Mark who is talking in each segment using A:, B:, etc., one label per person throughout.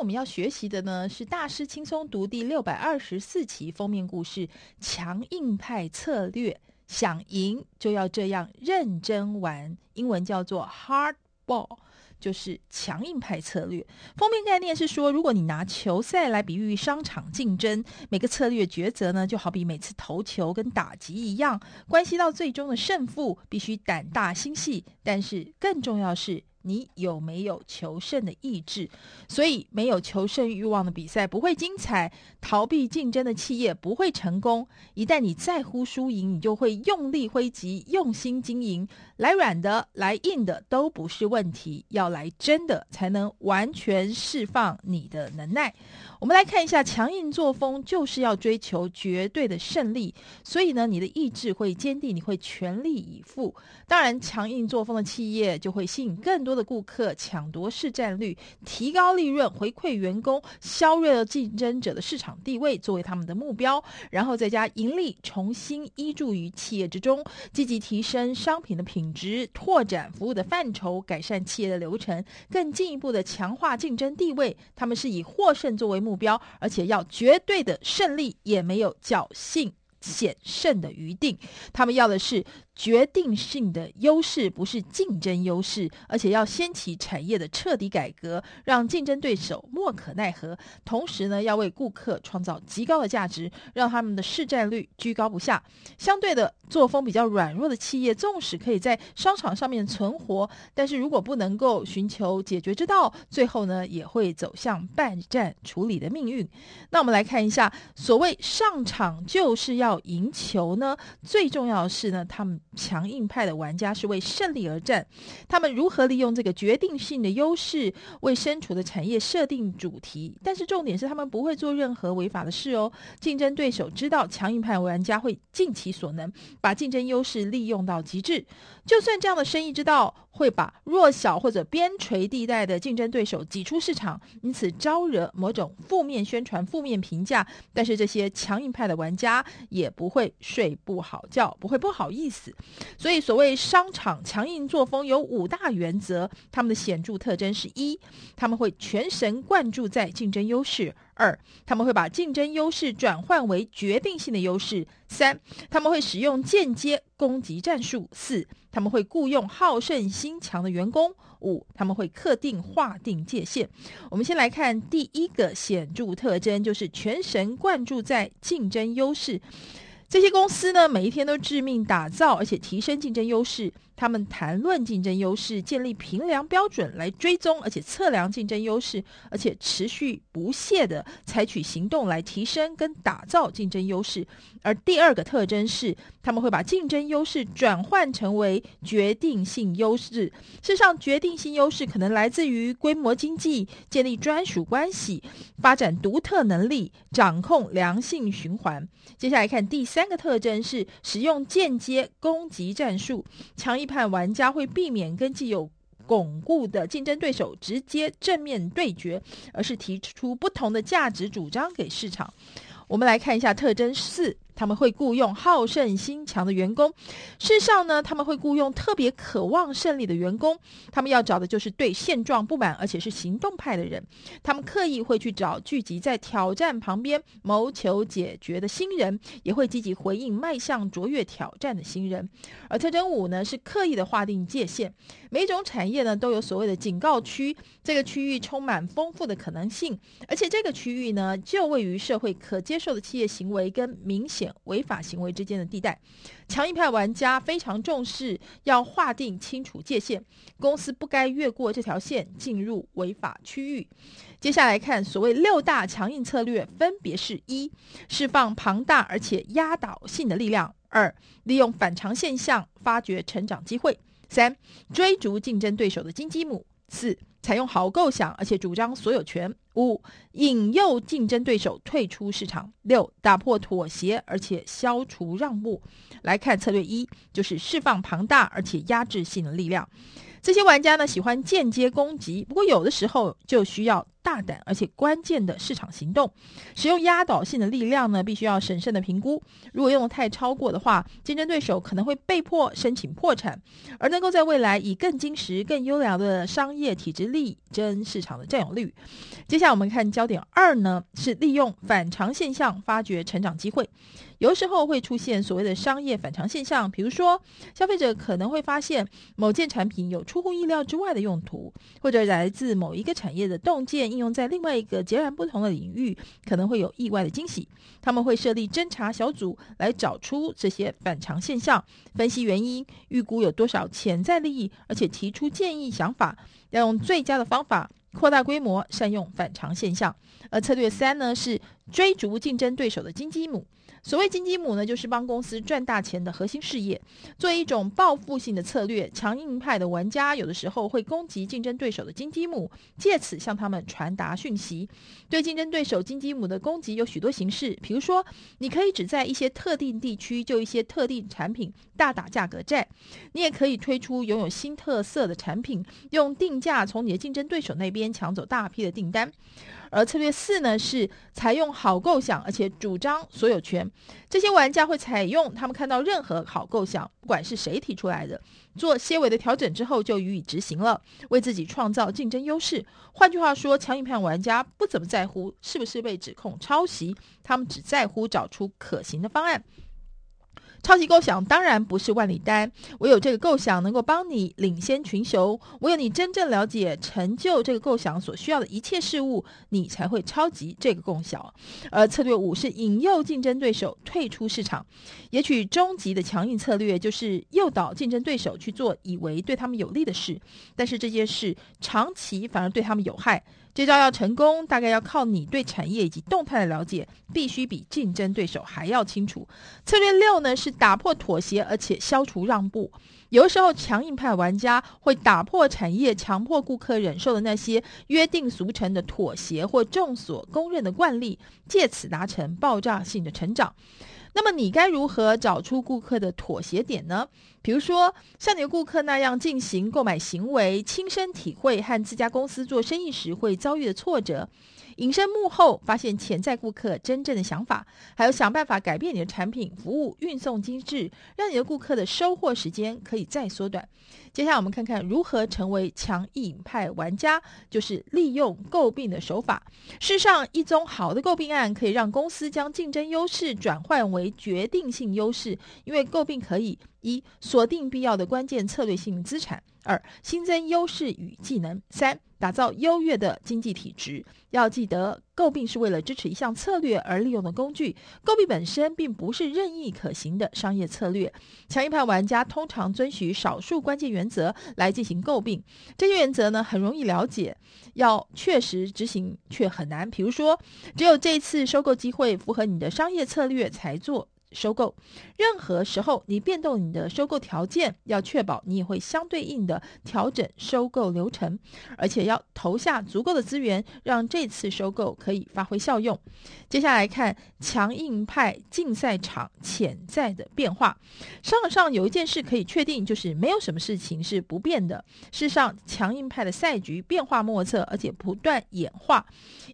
A: 我们要学习的呢是大师轻松读第六百二十四期封面故事“强硬派策略”，想赢就要这样认真玩，英文叫做 “hard ball”。就是强硬派策略。封面概念是说，如果你拿球赛来比喻商场竞争，每个策略抉择呢，就好比每次投球跟打击一样，关系到最终的胜负，必须胆大心细。但是更重要是，你有没有求胜的意志？所以没有求胜欲望的比赛不会精彩，逃避竞争的企业不会成功。一旦你在乎输赢，你就会用力挥击，用心经营。来软的，来硬的都不是问题，要来真的才能完全释放你的能耐。我们来看一下，强硬作风就是要追求绝对的胜利，所以呢，你的意志会坚定，你会全力以赴。当然，强硬作风的企业就会吸引更多多的顾客，抢夺市占率，提高利润，回馈员工，削弱了竞争者的市场地位，作为他们的目标。然后再加盈利，重新依注于企业之中，积极提升商品的品质，拓展服务的范畴，改善企业的流程，更进一步的强化竞争地位。他们是以获胜作为。目标，而且要绝对的胜利，也没有侥幸险胜的余地。他们要的是。决定性的优势不是竞争优势，而且要掀起产业的彻底改革，让竞争对手莫可奈何。同时呢，要为顾客创造极高的价值，让他们的市占率居高不下。相对的，作风比较软弱的企业，纵使可以在商场上面存活，但是如果不能够寻求解决之道，最后呢，也会走向半战处理的命运。那我们来看一下，所谓上场就是要赢球呢，最重要的是呢，他们。强硬派的玩家是为胜利而战，他们如何利用这个决定性的优势为身处的产业设定主题？但是重点是他们不会做任何违法的事哦。竞争对手知道强硬派玩家会尽其所能把竞争优势利用到极致，就算这样的生意之道会把弱小或者边陲地带的竞争对手挤出市场，因此招惹某种负面宣传、负面评价。但是这些强硬派的玩家也不会睡不好觉，不会不好意思。所以，所谓商场强硬作风有五大原则，他们的显著特征是：一，他们会全神贯注在竞争优势；二，他们会把竞争优势转换为决定性的优势；三，他们会使用间接攻击战术；四，他们会雇佣好胜心强的员工；五，他们会特定划定界限。我们先来看第一个显著特征，就是全神贯注在竞争优势。这些公司呢，每一天都致命打造，而且提升竞争优势。他们谈论竞争优势，建立评量标准来追踪，而且测量竞争优势，而且持续不懈地采取行动来提升跟打造竞争优势。而第二个特征是，他们会把竞争优势转换成为决定性优势。事实上，决定性优势可能来自于规模经济、建立专属关系、发展独特能力、掌控良性循环。接下来看第三个特征是使用间接攻击战术，强一判玩家会避免跟既有巩固的竞争对手直接正面对决，而是提出不同的价值主张给市场。我们来看一下特征四。他们会雇佣好胜心强的员工。事实上呢，他们会雇佣特别渴望胜利的员工。他们要找的就是对现状不满，而且是行动派的人。他们刻意会去找聚集在挑战旁边谋求解决的新人，也会积极回应迈向卓越挑战的新人。而特征五呢，是刻意的划定界限。每种产业呢，都有所谓的警告区，这个区域充满丰富的可能性，而且这个区域呢，就位于社会可接受的企业行为跟明显违法行为之间的地带，强硬派玩家非常重视要划定清楚界限，公司不该越过这条线进入违法区域。接下来看所谓六大强硬策略，分别是：一、释放庞大而且压倒性的力量；二、利用反常现象发掘成长机会；三、追逐竞争对手的金鸡母；四、采用好构想而且主张所有权。五、引诱竞争对手退出市场；六、打破妥协而且消除让步。来看策略一，就是释放庞大而且压制性的力量。这些玩家呢，喜欢间接攻击，不过有的时候就需要大胆而且关键的市场行动。使用压倒性的力量呢，必须要审慎的评估。如果用得太超过的话，竞争对手可能会被迫申请破产。而能够在未来以更精实、更优良的商业体制力争市场的占有率。接下来我们看焦点二呢，是利用反常现象发掘成长机会。有时候会出现所谓的商业反常现象，比如说消费者可能会发现某件产品有出乎意料之外的用途，或者来自某一个产业的洞见应用在另外一个截然不同的领域，可能会有意外的惊喜。他们会设立侦查小组来找出这些反常现象，分析原因，预估有多少潜在利益，而且提出建议想法，要用最佳的方法扩大规模，善用反常现象。而策略三呢，是追逐竞争对手的金鸡母。所谓金鸡母呢，就是帮公司赚大钱的核心事业。作为一种报复性的策略，强硬派的玩家有的时候会攻击竞争对手的金鸡母，借此向他们传达讯息。对竞争对手金鸡母的攻击有许多形式，比如说，你可以只在一些特定地区就一些特定产品大打价格战；你也可以推出拥有新特色的产品，用定价从你的竞争对手那边边抢走大批的订单。而策略四呢，是采用好构想，而且主张所有权。这些玩家会采用他们看到任何好构想，不管是谁提出来的，做些微的调整之后就予以执行了，为自己创造竞争优势。换句话说，强硬派玩家不怎么在乎是不是被指控抄袭，他们只在乎找出可行的方案。超级构想当然不是万里单，唯有这个构想能够帮你领先群雄，唯有你真正了解成就这个构想所需要的一切事物，你才会超级这个构想。而策略五是引诱竞争对手退出市场，也许终极的强硬策略就是诱导竞争对手去做以为对他们有利的事，但是这些事长期反而对他们有害。这招要成功，大概要靠你对产业以及动态的了解，必须比竞争对手还要清楚。策略六呢，是打破妥协，而且消除让步。有的时候，强硬派玩家会打破产业强迫顾客忍受的那些约定俗成的妥协或众所公认的惯例，借此达成爆炸性的成长。那么你该如何找出顾客的妥协点呢？比如说，像你的顾客那样进行购买行为，亲身体会和自家公司做生意时会遭遇的挫折。隐身幕后，发现潜在顾客真正的想法，还有想办法改变你的产品、服务、运送机制，让你的顾客的收货时间可以再缩短。接下来，我们看看如何成为强硬派玩家，就是利用诟病的手法。事实上，一宗好的诟病案可以让公司将竞争优势转换为决定性优势，因为诟病可以。一、锁定必要的关键策略性资产；二、新增优势与技能；三、打造优越的经济体质。要记得，诟病是为了支持一项策略而利用的工具，诟病本身并不是任意可行的商业策略。强硬派玩家通常遵循少数关键原则来进行诟病，这些原则呢，很容易了解，要确实执行却很难。比如说，只有这次收购机会符合你的商业策略才做。收购，任何时候你变动你的收购条件，要确保你也会相对应的调整收购流程，而且要投下足够的资源，让这次收购可以发挥效用。接下来看强硬派竞赛场潜在的变化。商场上有一件事可以确定，就是没有什么事情是不变的。事实上，强硬派的赛局变化莫测，而且不断演化，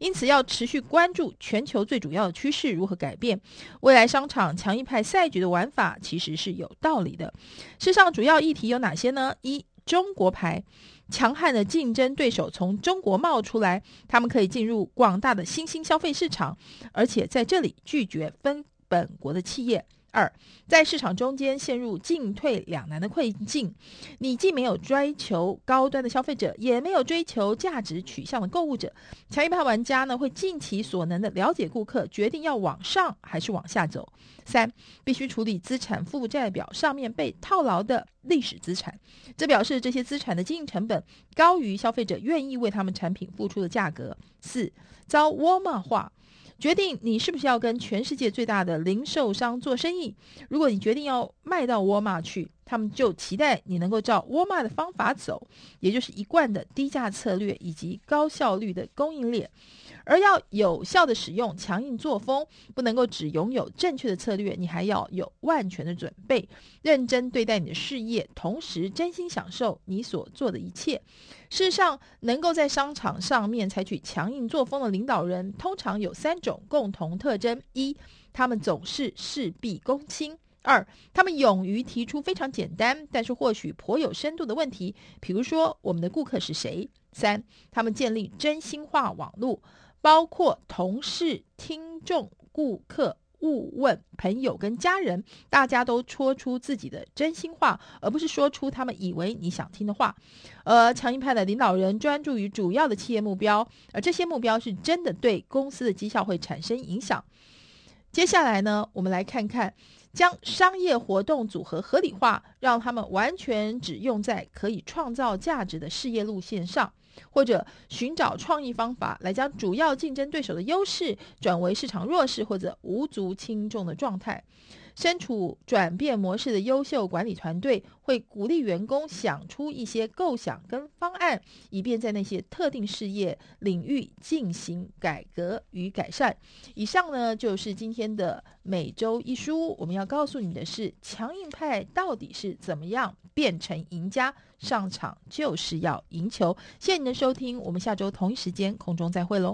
A: 因此要持续关注全球最主要的趋势如何改变。未来商场。强硬派赛局的玩法其实是有道理的。世上主要议题有哪些呢？一、中国牌，强悍的竞争对手从中国冒出来，他们可以进入广大的新兴消费市场，而且在这里拒绝分本国的企业。二，在市场中间陷入进退两难的困境，你既没有追求高端的消费者，也没有追求价值取向的购物者。强硬派玩家呢，会尽其所能的了解顾客，决定要往上还是往下走。三，必须处理资产负债表上面被套牢的历史资产，这表示这些资产的经营成本高于消费者愿意为他们产品付出的价格。四，遭沃尔玛化。决定你是不是要跟全世界最大的零售商做生意。如果你决定要卖到沃尔玛去，他们就期待你能够照沃尔玛的方法走，也就是一贯的低价策略以及高效率的供应链。而要有效地使用强硬作风，不能够只拥有正确的策略，你还要有万全的准备，认真对待你的事业，同时真心享受你所做的一切。事实上，能够在商场上面采取强硬作风的领导人，通常有三种共同特征：一，他们总是事必躬亲。二，他们勇于提出非常简单，但是或许颇有深度的问题，比如说我们的顾客是谁？三，他们建立真心话网络，包括同事、听众、顾客。顾问、朋友跟家人，大家都说出自己的真心话，而不是说出他们以为你想听的话。而强硬派的领导人专注于主要的企业目标，而这些目标是真的对公司的绩效会产生影响。接下来呢，我们来看看将商业活动组合合理化，让他们完全只用在可以创造价值的事业路线上。或者寻找创意方法来将主要竞争对手的优势转为市场弱势或者无足轻重的状态。身处转变模式的优秀管理团队会鼓励员工想出一些构想跟方案，以便在那些特定事业领域进行改革与改善。以上呢，就是今天的每周一书。我们要告诉你的是，强硬派到底是怎么样变成赢家？上场就是要赢球。谢谢您的收听，我们下周同一时间空中再会喽。